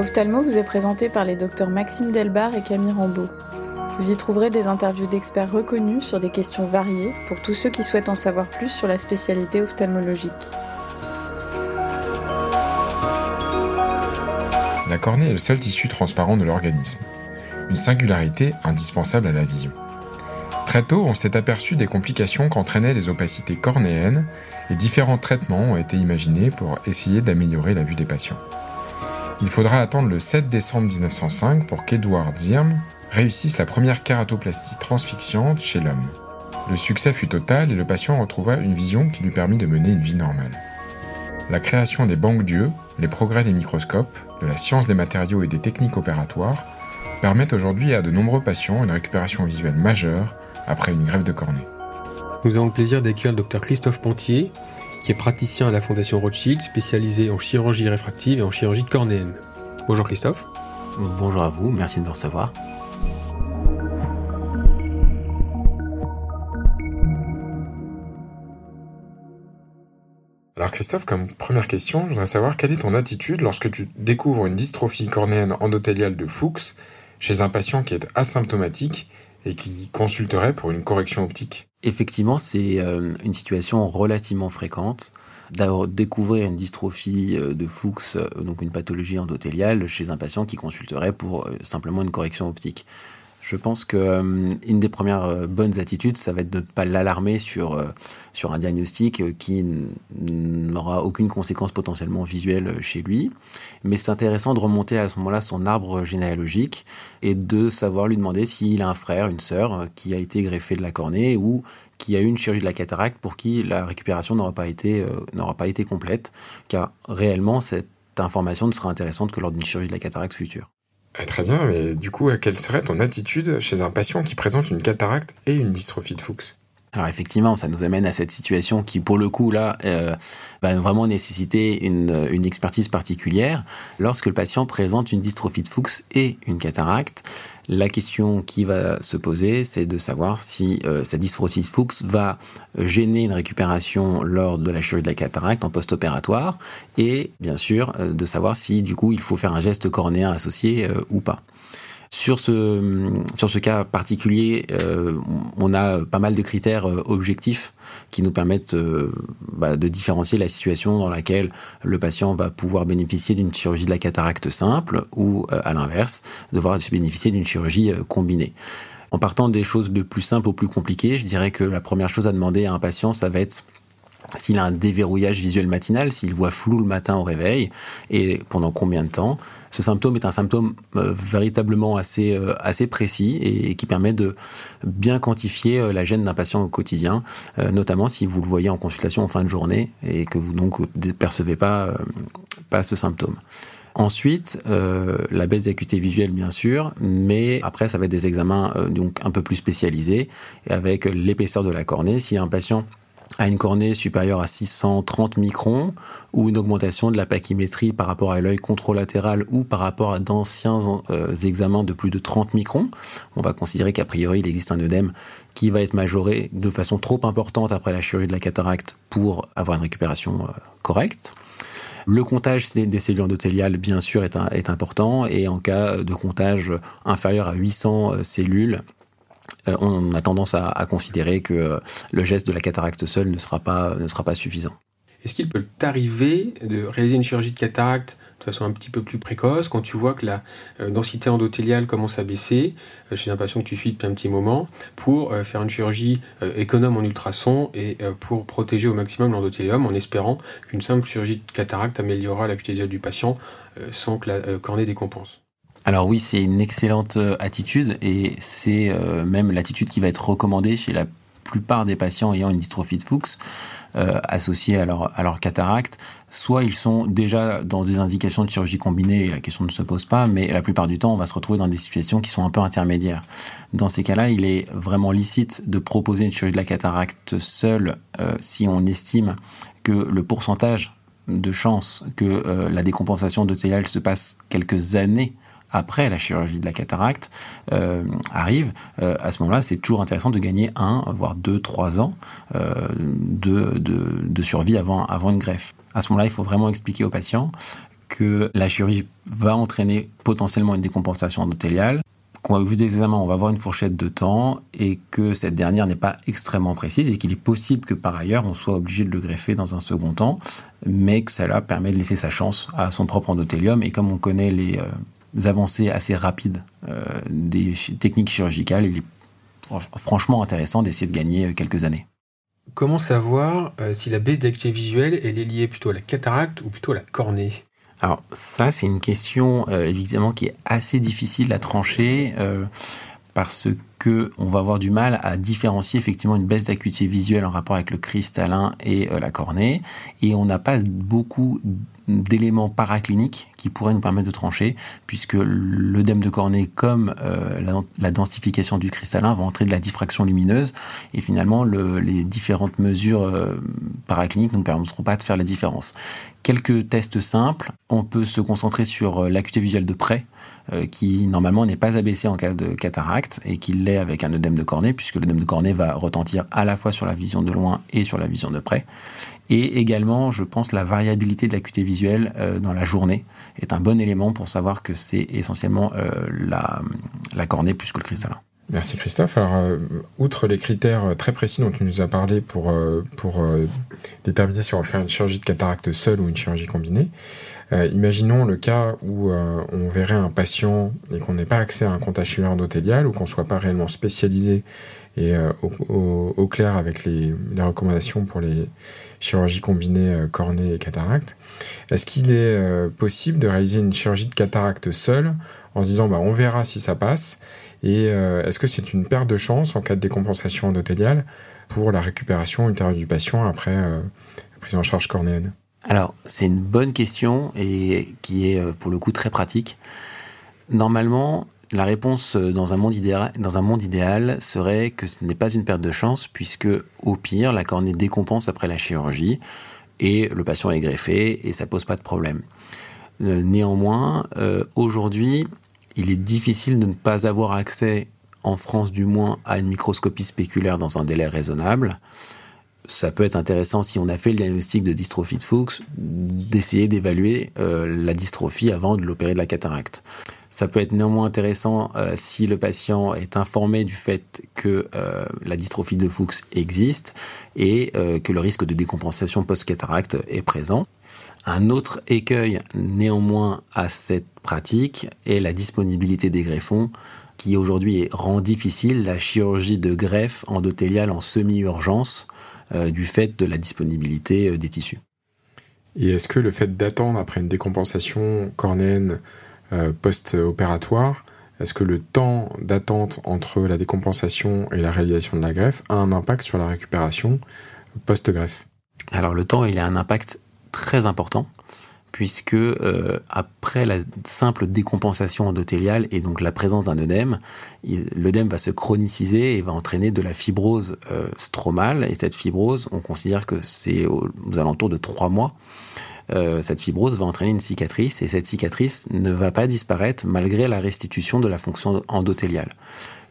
Ophthalmo vous est présenté par les docteurs Maxime Delbar et Camille Rambeau. Vous y trouverez des interviews d'experts reconnus sur des questions variées pour tous ceux qui souhaitent en savoir plus sur la spécialité ophtalmologique. La cornée est le seul tissu transparent de l'organisme, une singularité indispensable à la vision. Très tôt, on s'est aperçu des complications qu'entraînaient les opacités cornéennes et différents traitements ont été imaginés pour essayer d'améliorer la vue des patients. Il faudra attendre le 7 décembre 1905 pour qu'Edward Zirm réussisse la première kératoplastie transfixiante chez l'homme. Le succès fut total et le patient retrouva une vision qui lui permit de mener une vie normale. La création des banques d'yeux, les progrès des microscopes, de la science des matériaux et des techniques opératoires permettent aujourd'hui à de nombreux patients une récupération visuelle majeure après une grève de cornée. Nous avons le plaisir d'accueillir le docteur Christophe Pontier, qui est praticien à la Fondation Rothschild, spécialisé en chirurgie réfractive et en chirurgie cornéenne. Bonjour Christophe. Bonjour à vous, merci de me recevoir. Alors Christophe, comme première question, je voudrais savoir quelle est ton attitude lorsque tu découvres une dystrophie cornéenne endothéliale de Fuchs chez un patient qui est asymptomatique et qui consulterait pour une correction optique Effectivement, c'est euh, une situation relativement fréquente d'avoir découvrir une dystrophie euh, de Fuchs, euh, donc une pathologie endothéliale, chez un patient qui consulterait pour simplement une correction optique. Je pense que euh, une des premières euh, bonnes attitudes, ça va être de ne pas l'alarmer sur, euh, un diagnostic qui n'aura aucune conséquence potentiellement visuelle chez lui. Mais c'est intéressant de remonter à ce moment-là son arbre généalogique et de savoir lui demander s'il a un frère, une sœur qui a été greffé de la cornée ou qui a eu une chirurgie de la cataracte pour qui la récupération n'aura pas été complète, car réellement cette information ne sera intéressante que lors d'une chirurgie de la cataracte future. Eh, très bien, mais du coup, quelle serait ton attitude chez un patient qui présente une cataracte et une dystrophie de Fuchs? Alors effectivement, ça nous amène à cette situation qui, pour le coup, là, euh, va vraiment nécessiter une, une, expertise particulière. Lorsque le patient présente une dystrophie de Fuchs et une cataracte, la question qui va se poser, c'est de savoir si euh, cette dystrophie de Fuchs va gêner une récupération lors de la chirurgie de la cataracte en post-opératoire, et bien sûr euh, de savoir si du coup il faut faire un geste cornéen associé euh, ou pas. Sur ce, sur ce cas particulier, euh, on a pas mal de critères euh, objectifs qui nous permettent euh, bah, de différencier la situation dans laquelle le patient va pouvoir bénéficier d'une chirurgie de la cataracte simple ou, à l'inverse, devoir bénéficier d'une chirurgie combinée. En partant des choses de plus simples au plus compliquées, je dirais que la première chose à demander à un patient, ça va être s'il a un déverrouillage visuel matinal, s'il voit flou le matin au réveil, et pendant combien de temps. Ce symptôme est un symptôme euh, véritablement assez, euh, assez précis et, qui permet de bien quantifier euh, la gêne d'un patient au quotidien, notamment si vous le voyez en consultation en fin de journée et que vous donc ne percevez pas, pas ce symptôme. Ensuite, la baisse d'acuité visuelle, bien sûr, mais après, ça va être des examens donc un peu plus spécialisés, avec l'épaisseur de la cornée. Si un patient à une cornée supérieure à 630 microns ou une augmentation de la pachymétrie par rapport à l'œil contralatéral ou par rapport à d'anciens euh, examens de plus de 30 microns. On va considérer qu'a priori il existe un œdème qui va être majoré de façon trop importante après la chirurgie de la cataracte pour avoir une récupération euh, correcte. Le comptage des cellules endothéliales, bien sûr, est, important et en cas de comptage inférieur à 800 euh, cellules, euh, on a tendance à, considérer que euh, le geste de la cataracte seul ne sera pas, suffisant. Est-ce qu'il peut t'arriver de réaliser une chirurgie de cataracte de façon un petit peu plus précoce quand tu vois que la euh, densité endothéliale commence à baisser chez un patient que tu suis depuis un petit moment pour faire une chirurgie économe en ultrasons et pour protéger au maximum l'endothélium en espérant qu'une simple chirurgie de cataracte améliorera l'acuité du patient sans que la cornée décompense? Alors oui, c'est une excellente euh, attitude et c'est euh, même l'attitude qui va être recommandée chez la plupart des patients ayant une dystrophie de Fuchs euh, associée à leur, à cataracte. Soit ils sont déjà dans des indications de chirurgie combinée et la question ne se pose pas, mais la plupart du temps, on va se retrouver dans des situations qui sont un peu intermédiaires. Dans ces cas-là, il est vraiment licite de proposer une chirurgie de la cataracte seule si on estime que le pourcentage de chance que la décompensation de TLL se passe quelques années après la chirurgie de la cataracte euh, arrive, euh, à ce moment-là, c'est toujours intéressant de gagner un, voire deux, trois ans euh, de, survie avant, une greffe. À ce moment-là, il faut vraiment expliquer au patient que la chirurgie va entraîner potentiellement une décompensation endothéliale, qu'on vu des examens, on va avoir une fourchette de temps et que cette dernière n'est pas extrêmement précise et qu'il est possible que par ailleurs on soit obligé de le greffer dans un second temps, mais que cela permet de laisser sa chance à son propre endothélium. Et comme on connaît les avancées assez rapides euh, des techniques chirurgicales, il est franchement intéressant d'essayer de gagner euh, quelques années. Comment savoir si la baisse d'acuité visuelle elle est liée plutôt à la cataracte ou plutôt à la cornée? Alors ça, c'est une question euh, évidemment qui est assez difficile à trancher. Euh, parce que on va avoir du mal à différencier effectivement une baisse d'acuité visuelle en rapport avec le cristallin et euh, la cornée, et on n'a pas beaucoup d'éléments paracliniques qui pourraient nous permettre de trancher, puisque l'œdème de cornée, comme euh, la, densification du cristallin, va entrer de la diffraction lumineuse, et finalement, les différentes mesures euh, paracliniques ne nous permettront pas de faire la différence. Quelques tests simples, on peut se concentrer sur l'acuité visuelle de près, qui normalement n'est pas abaissé en cas de cataracte, et qui l'est avec un œdème de cornée, puisque l'œdème de cornée va retentir à la fois sur la vision de loin et sur la vision de près. Et également, je pense, la variabilité de l'acuité visuelle euh, dans la journée est un bon élément pour savoir que c'est essentiellement euh, la, la, cornée plus que le cristallin. Merci Christophe. Alors, euh, outre les critères très précis dont tu nous as parlé pour, pour déterminer si on va faire une chirurgie de cataracte seule ou une chirurgie combinée, imaginons le cas où on verrait un patient et qu'on n'ait pas accès à un compte endothélial ou qu'on ne soit pas réellement spécialisé et au, au, clair avec les, recommandations pour les chirurgie combinée euh, cornée et cataracte. Est-ce qu'il est euh, possible de réaliser une chirurgie de cataracte seule en se disant bah, on verra si ça passe et euh, est-ce que c'est une perte de chance en cas de décompensation endothéliale pour la récupération ultérieure du patient après la prise en charge cornéenne? Alors, c'est une bonne question et qui est pour le coup très pratique. Normalement, la réponse euh, dans un, monde idéal, serait que ce n'est pas une perte de chance, puisque au pire, la cornée décompense après la chirurgie et le patient est greffé et ça pose pas de problème. Euh, néanmoins, euh, aujourd'hui, il est difficile de ne pas avoir accès, en France du moins, à une microscopie spéculaire dans un délai raisonnable. Ça peut être intéressant si on a fait le diagnostic de dystrophie de Fuchs, d'essayer d'évaluer la dystrophie avant de l'opérer de la cataracte. Ça peut être néanmoins intéressant euh, si le patient est informé du fait que euh, la dystrophie de Fuchs existe et euh, que le risque de décompensation post-cataracte est présent. Un autre écueil néanmoins à cette pratique est la disponibilité des greffons qui aujourd'hui rend difficile la chirurgie de greffe endothéliale en semi-urgence du fait de la disponibilité des tissus. Et est-ce que le fait d'attendre après une décompensation cornéenne euh, post-opératoire, est-ce que le temps d'attente entre la décompensation et la réalisation de la greffe a un impact sur la récupération post-greffe? Alors le temps, il a un impact très important puisque euh, après la simple décompensation endothéliale et donc la présence d'un œdème, l'œdème va se chroniciser et va entraîner de la fibrose euh, stromale. Et cette fibrose, on considère que c'est aux, alentours de trois mois. Euh, cette fibrose va entraîner une cicatrice et cette cicatrice ne va pas disparaître malgré la restitution de la fonction endothéliale.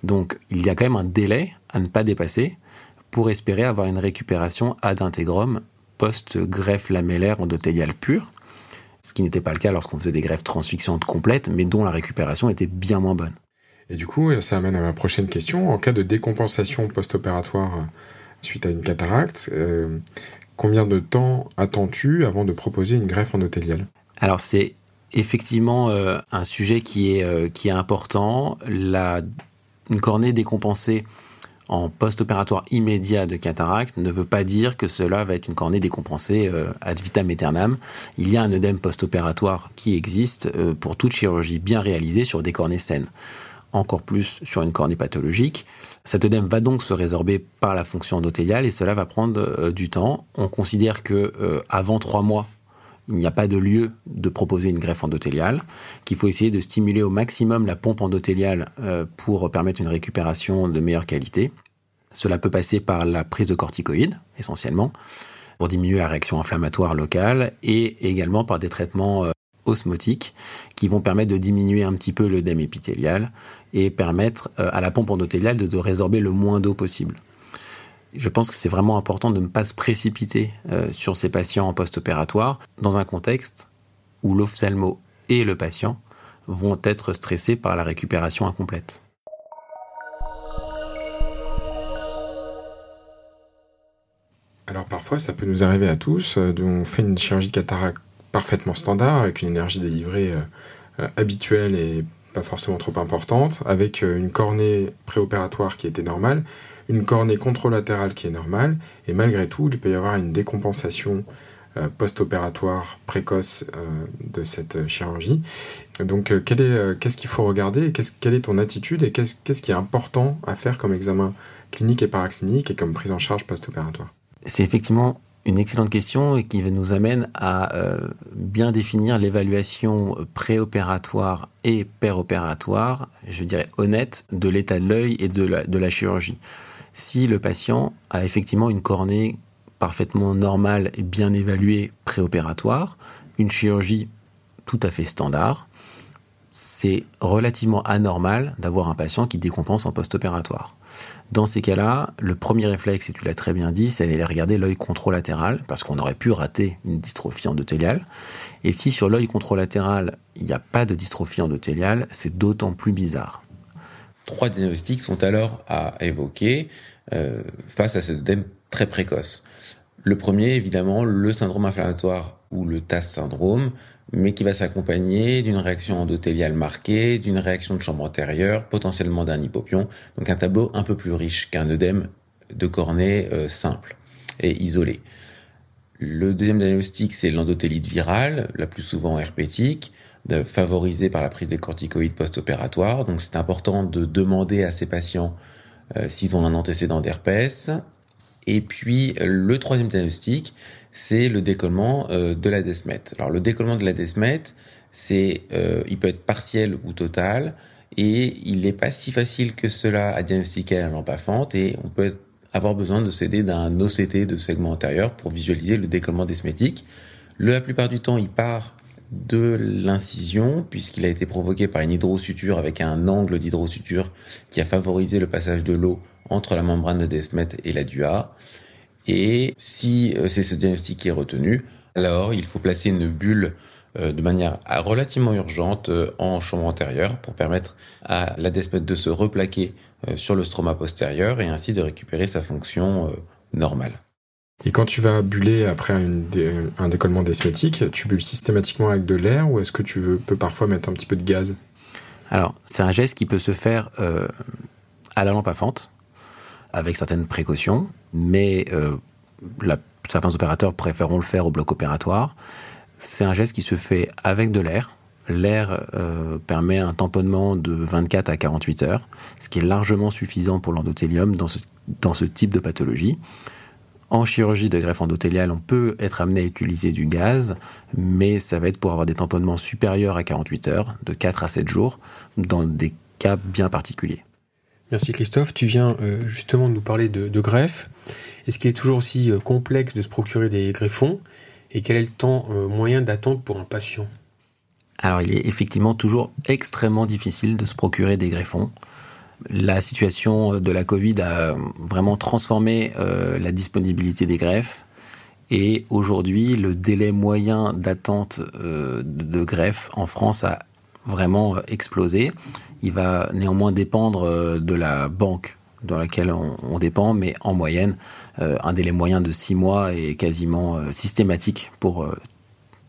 Donc il y a quand même un délai à ne pas dépasser pour espérer avoir une récupération ad intégrum post-greffe lamellaire endothéliale pure, ce qui n'était pas le cas lorsqu'on faisait des greffes transfixiantes complètes, mais dont la récupération était bien moins bonne. Et du coup, ça amène à ma prochaine question. En cas de décompensation post-opératoire suite à une cataracte, euh, Combien de temps attends-tu avant de proposer une greffe endothéliale Alors c'est effectivement euh, un sujet qui est, euh, qui est important. La, une cornée décompensée en post-opératoire immédiat de cataracte ne veut pas dire que cela va être une cornée décompensée euh, ad vitam aeternam. Il y a un œdème post-opératoire qui existe pour toute chirurgie bien réalisée sur des cornées saines encore plus sur une cornée pathologique. Cet œdème va donc se résorber par la fonction endothéliale et cela va prendre euh, du temps. On considère que euh, avant trois mois, il n'y a pas de lieu de proposer une greffe endothéliale, qu'il faut essayer de stimuler au maximum la pompe endothéliale euh, pour permettre une récupération de meilleure qualité. Cela peut passer par la prise de corticoïdes, essentiellement, pour diminuer la réaction inflammatoire locale, et également par des traitements osmotiques qui vont permettre de diminuer un petit peu l'œdème épithélial et permettre euh, à la pompe endothéliale de, résorber le moins d'eau possible. Je pense que c'est vraiment important de ne pas se précipiter euh, sur ces patients en post-opératoire dans un contexte où l'ophtalmo et le patient vont être stressés par la récupération incomplète. Alors parfois, ça peut nous arriver à tous. Euh, on fait une chirurgie de cataracte parfaitement standard, avec une énergie délivrée euh, habituelle et pas forcément trop importante, avec une cornée préopératoire qui était normale, une cornée contralatérale qui est normale, et malgré tout, il peut y avoir une décompensation post-opératoire précoce de cette chirurgie. Donc, qu'est-ce qu'il faut regarder quelle est ton attitude et qu'est-ce qui est important à faire comme examen clinique et paraclinique et comme prise en charge post-opératoire? C'est effectivement une excellente question qui nous amène à euh, bien définir l'évaluation préopératoire et péropératoire, je dirais honnête, de l'état de l'œil et de la, de la chirurgie. Si le patient a effectivement une cornée parfaitement normale et bien évaluée préopératoire, une chirurgie tout à fait standard, c'est relativement anormal d'avoir un patient qui décompense en post-opératoire. Dans ces cas-là, le premier réflexe, et tu l'as très bien dit, c'est d'aller regarder l'œil controlatéral, parce qu'on aurait pu rater une dystrophie endothéliale. Et si sur l'œil controlatéral, il n'y a pas de dystrophie endothéliale, c'est d'autant plus bizarre. Trois diagnostics sont alors à évoquer euh, face à ce dème très précoce. Le premier, évidemment, le syndrome inflammatoire ou le TAS syndrome, mais qui va s'accompagner d'une réaction endothéliale marquée, d'une réaction de chambre antérieure, potentiellement d'un hypopion, donc un tableau un peu plus riche qu'un œdème de cornée euh, simple et isolé. Le deuxième diagnostic, c'est l'endothélite virale, la plus souvent herpétique, favorisée par la prise des corticoïdes post-opératoires. Donc c'est important de demander à ces patients euh, s'ils ont un antécédent d'herpès. Et puis le troisième diagnostic, c'est le décollement euh, de la desmette. Alors le décollement de la desmette, c'est, euh, il peut être partiel ou total, et il n'est pas si facile que cela à diagnostiquer à la lampe à fente, et on peut avoir besoin de s'aider d'un OCT de segment antérieur pour visualiser le décollement desmétique. La plupart du temps, il part de l'incision, puisqu'il a été provoqué par une hydrosuture avec un angle d'hydrosuture qui a favorisé le passage de l'eau entre la membrane de desmette et la DUA. Et si euh, c'est ce diagnostic qui est retenu, alors il faut placer une bulle euh, de manière relativement urgente euh, en chambre antérieure pour permettre à la desmette de se replaquer sur le stroma postérieur et ainsi de récupérer sa fonction normale. Et quand tu vas buller après un décollement desmétique, tu bulles systématiquement avec de l'air ou est-ce que tu veux, peux parfois mettre un petit peu de gaz? Alors, c'est un geste qui peut se faire à la lampe à fente, avec certaines précautions, mais euh, certains opérateurs préféreront le faire au bloc opératoire. C'est un geste qui se fait avec de l'air. L'air euh, permet un tamponnement de 24 à 48 heures, ce qui est largement suffisant pour l'endothélium dans dans ce type de pathologie. En chirurgie de greffe endothéliale, on peut être amené à utiliser du gaz, mais ça va être pour avoir des tamponnements supérieurs à 48 heures, de 4 à 7 jours, dans des cas bien particuliers. Merci Christophe. Tu viens euh, justement de nous parler de, greffe. Est-ce qu'il est toujours aussi euh, complexe de se procurer des greffons? Et quel est le temps euh, moyen d'attente pour un patient? Alors il est effectivement toujours extrêmement difficile de se procurer des greffons. La situation de la Covid a vraiment transformé la disponibilité des greffes. Et aujourd'hui, le délai moyen d'attente de greffe en France a vraiment explosé. Il va néanmoins dépendre euh, de la banque dans laquelle on, dépend, mais en moyenne, euh, un délai moyen de six mois est quasiment euh, systématique pour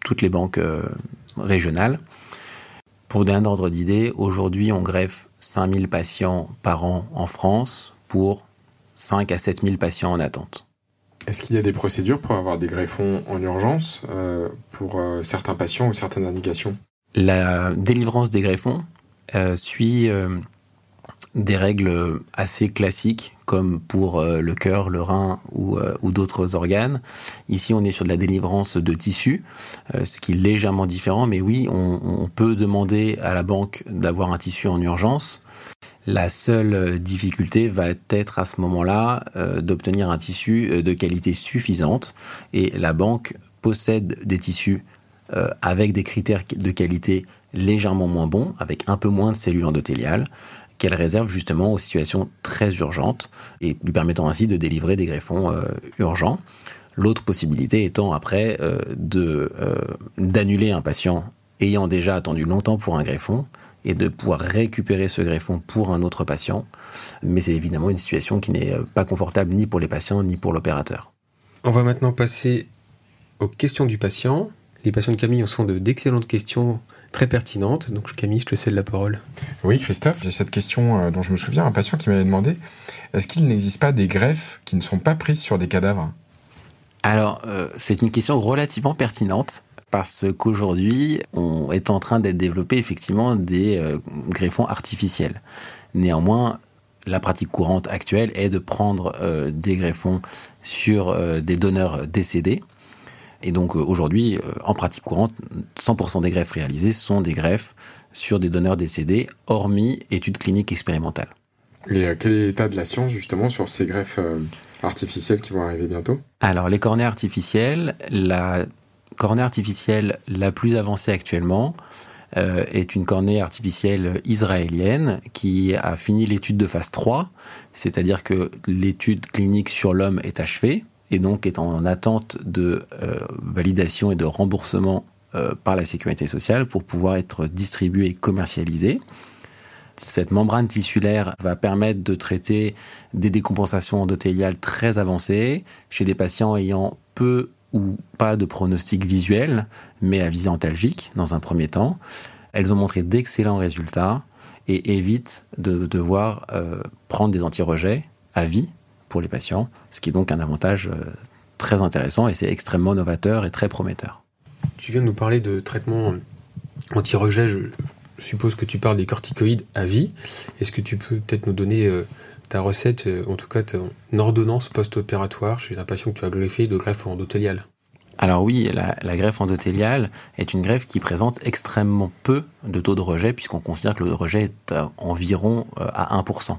toutes les banques régionales. Pour donner un ordre d'idée, aujourd'hui, on greffe 5000 patients par an en France pour 5 à 7000 patients en attente. Est-ce qu'il y a des procédures pour avoir des greffons en urgence pour certains patients ou certaines indications? La délivrance des greffons euh, suit euh, des règles assez classiques comme pour euh, le cœur, le rein ou, d'autres organes. Ici, on est sur de la délivrance de tissus, ce qui est légèrement différent, mais oui, on, peut demander à la banque d'avoir un tissu en urgence. La seule difficulté va être à ce moment-là d'obtenir un tissu de qualité suffisante et la banque possède des tissus avec des critères de qualité légèrement moins bon, avec un peu moins de cellules endothéliales, qu'elle réserve justement aux situations très urgentes et lui permettant ainsi de délivrer des greffons euh, urgents. L'autre possibilité étant après de d'annuler un patient ayant déjà attendu longtemps pour un greffon et de pouvoir récupérer ce greffon pour un autre patient. Mais c'est évidemment une situation qui n'est pas confortable ni pour les patients ni pour l'opérateur. On va maintenant passer aux questions du patient. Les patients de Camille sont d'excellentes questions très pertinentes. Donc Camille, je te cède la parole. Oui, Christophe, j'ai cette question euh, dont je me souviens, un patient qui m'avait demandé, est-ce qu'il n'existe pas des greffes qui ne sont pas prises sur des cadavres? Alors, euh, c'est une question relativement pertinente parce qu'aujourd'hui, on est en train d'être développé effectivement des euh, greffons artificiels. Néanmoins, la pratique courante actuelle est de prendre des greffons sur des donneurs décédés et donc euh, aujourd'hui, euh, en pratique courante, 100% des greffes réalisées sont des greffes sur des donneurs décédés, hormis études cliniques expérimentales. Et euh, quel est l'état de la science justement sur ces greffes artificielles qui vont arriver bientôt? Alors les cornées artificielles, la cornée artificielle la plus avancée actuellement est une cornée artificielle israélienne qui a fini l'étude de phase 3, c'est-à-dire que l'étude clinique sur l'homme est achevée, et donc est en attente de euh, validation et de remboursement euh, par la sécurité sociale pour pouvoir être distribué et commercialisé. Cette membrane tissulaire va permettre de traiter des décompensations endothéliales très avancées chez des patients ayant peu ou pas de pronostic visuel, mais à visée antalgique dans un premier temps. Elles ont montré d'excellents résultats et évitent de devoir euh, prendre des anti-rejets à vie pour les patients, ce qui est donc un avantage euh, très intéressant et c'est extrêmement novateur et très prometteur. Tu viens de nous parler de traitement anti-rejet, je suppose que tu parles des corticoïdes à vie. Est-ce que tu peux peut-être nous donner euh, ta recette, euh, en tout cas ton ordonnance post-opératoire chez un patient que tu as greffé de greffe endothéliale? Alors oui, la, la, greffe endothéliale est une greffe qui présente extrêmement peu de taux de rejet, puisqu'on considère que le rejet est environ à 1%.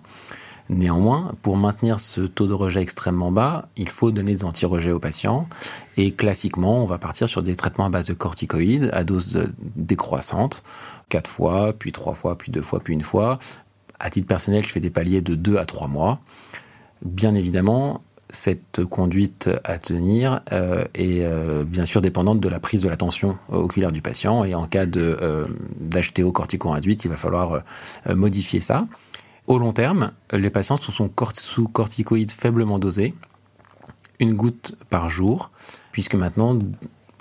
Néanmoins, pour maintenir ce taux de rejet extrêmement bas, il faut donner des anti-rejets aux patients. Et classiquement, on va partir sur des traitements à base de corticoïdes à dose décroissante, quatre fois, puis trois fois, puis deux fois, puis une fois. À titre personnel, je fais des paliers de deux à trois mois. Bien évidemment, cette conduite à tenir euh, est euh, bien sûr dépendante de la prise de la tension oculaire du patient et en cas d'HTO euh, cortico-induite, il va falloir modifier ça. Au long terme, les patients sont sous corticoïdes faiblement dosés, une goutte par jour, puisque maintenant,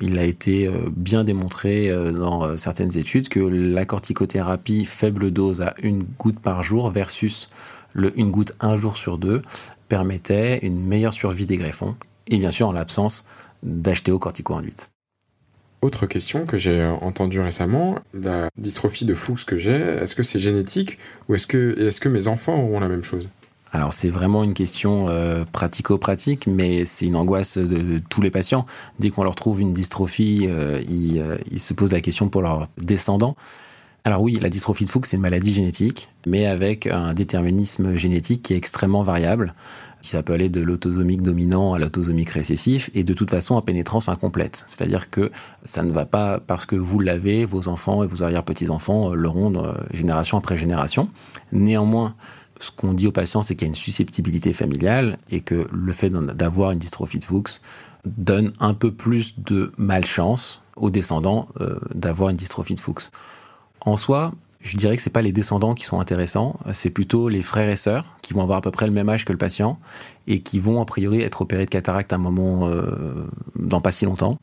il a été euh, bien démontré euh, dans euh, certaines études que la corticothérapie faible dose à une goutte par jour versus le une goutte un jour sur deux permettait une meilleure survie des greffons, et bien sûr en l'absence d'HTO cortico-induite. Autre question que j'ai entendue récemment, la dystrophie de Fuchs que j'ai, est-ce que c'est génétique ou est-ce que, mes enfants auront la même chose? Alors c'est vraiment une question euh, pratico-pratique, mais c'est une angoisse de, tous les patients. Dès qu'on leur trouve une dystrophie, euh, euh, ils, se posent la question pour leurs descendants. Alors oui, la dystrophie de Fuchs, c'est une maladie génétique, mais avec un déterminisme génétique qui est extrêmement variable qui peut aller de l'autosomique dominant à l'autosomique récessif, et de toute façon à pénétrance incomplète. C'est-à-dire que ça ne va pas parce que vous l'avez, vos enfants et vos arrière-petits-enfants l'auront euh, génération après génération. Néanmoins, ce qu'on dit aux patients, c'est qu'il y a une susceptibilité familiale et que le fait d'avoir une dystrophie de Fuchs donne un peu plus de malchance aux descendants euh, d'avoir une dystrophie de Fuchs. En soi, je dirais que c'est pas les descendants qui sont intéressants, c'est plutôt les frères et sœurs qui vont avoir à peu près le même âge que le patient et qui vont a priori être opérés de cataracte à un moment euh, dans pas si longtemps.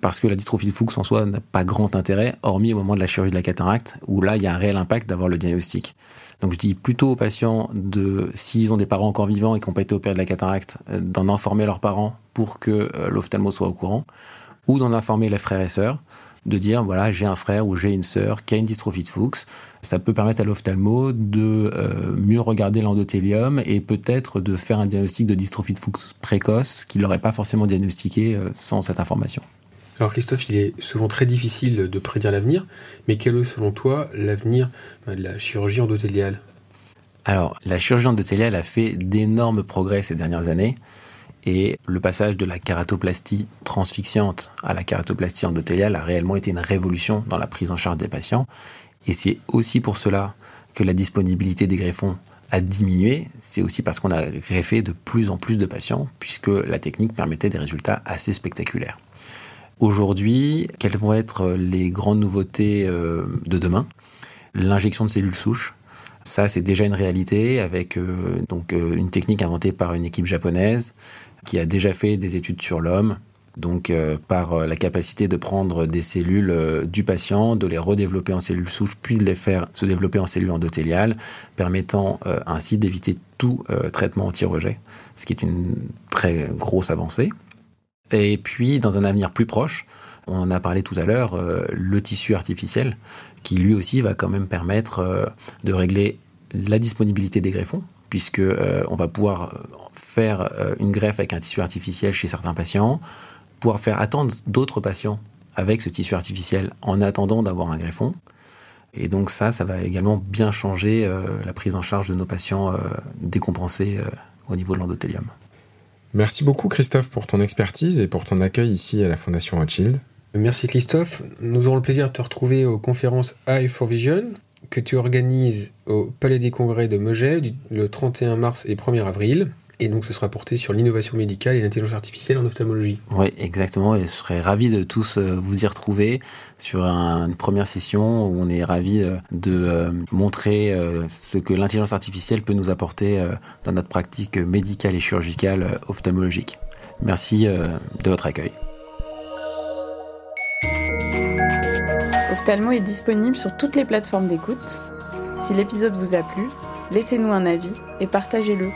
Parce que la dystrophie de Fuchs en soi n'a pas grand intérêt, hormis au moment de la chirurgie de la cataracte, où là il y a un réel impact d'avoir le diagnostic. Donc je dis plutôt aux patients de, s'ils ont des parents encore vivants et qui n'ont pas été opérés de la cataracte, euh, d'en informer leurs parents pour que euh, l'ophtalmo soit au courant, ou d'en informer les frères et sœurs de dire voilà j'ai un frère ou j'ai une sœur qui a une dystrophie de Fuchs. Ça peut permettre à l'ophtalmo de euh, mieux regarder l'endothélium et peut-être de faire un diagnostic de dystrophie de Fuchs précoce qu'il n'aurait pas forcément diagnostiqué euh, sans cette information. Alors Christophe, il est souvent très difficile de prédire l'avenir, mais quel est selon toi l'avenir de la chirurgie endothéliale? Alors la chirurgie endothéliale a fait d'énormes progrès ces dernières années. Et le passage de la kératoplastie transfixiante à la kératoplastie endothéliale a réellement été une révolution dans la prise en charge des patients. Et c'est aussi pour cela que la disponibilité des greffons a diminué, c'est aussi parce qu'on a greffé de plus en plus de patients, puisque la technique permettait des résultats assez spectaculaires. Aujourd'hui, quelles vont être les grandes nouveautés euh, de demain? L'injection de cellules souches. Ça, c'est déjà une réalité avec euh, donc euh, une technique inventée par une équipe japonaise qui a déjà fait des études sur l'homme, donc par la capacité de prendre des cellules du patient, de les redévelopper en cellules souches, puis de les faire se développer en cellules endothéliales, permettant ainsi d'éviter tout traitement anti-rejet, ce qui est une très grosse avancée. Et puis, dans un avenir plus proche, on en a parlé tout à l'heure, euh, le tissu artificiel, qui lui aussi va quand même permettre euh, de régler la disponibilité des greffons, puisque euh, on va pouvoir faire une greffe avec un tissu artificiel chez certains patients, pouvoir faire attendre d'autres patients avec ce tissu artificiel en attendant d'avoir un greffon. Et donc ça, ça va également bien changer la prise en charge de nos patients décompensés au niveau de l'endothélium. Merci beaucoup Christophe pour ton expertise et pour ton accueil ici à la Fondation Rothschild. Merci Christophe. Nous aurons le plaisir de te retrouver aux conférences Eye for Vision que tu organises au Palais des Congrès de Megève le 31 mars et 1er avril. Et donc, ce sera porté sur l'innovation médicale et l'intelligence artificielle en ophtalmologie. Oui, exactement. Et je serais ravi de tous euh, vous y retrouver sur une première session où on est ravi euh, de euh, montrer ce que l'intelligence artificielle peut nous apporter dans notre pratique médicale et chirurgicale ophtalmologique. Merci de votre accueil. Ophthalmo est disponible sur toutes les plateformes d'écoute. Si l'épisode vous a plu, laissez-nous un avis et partagez-le.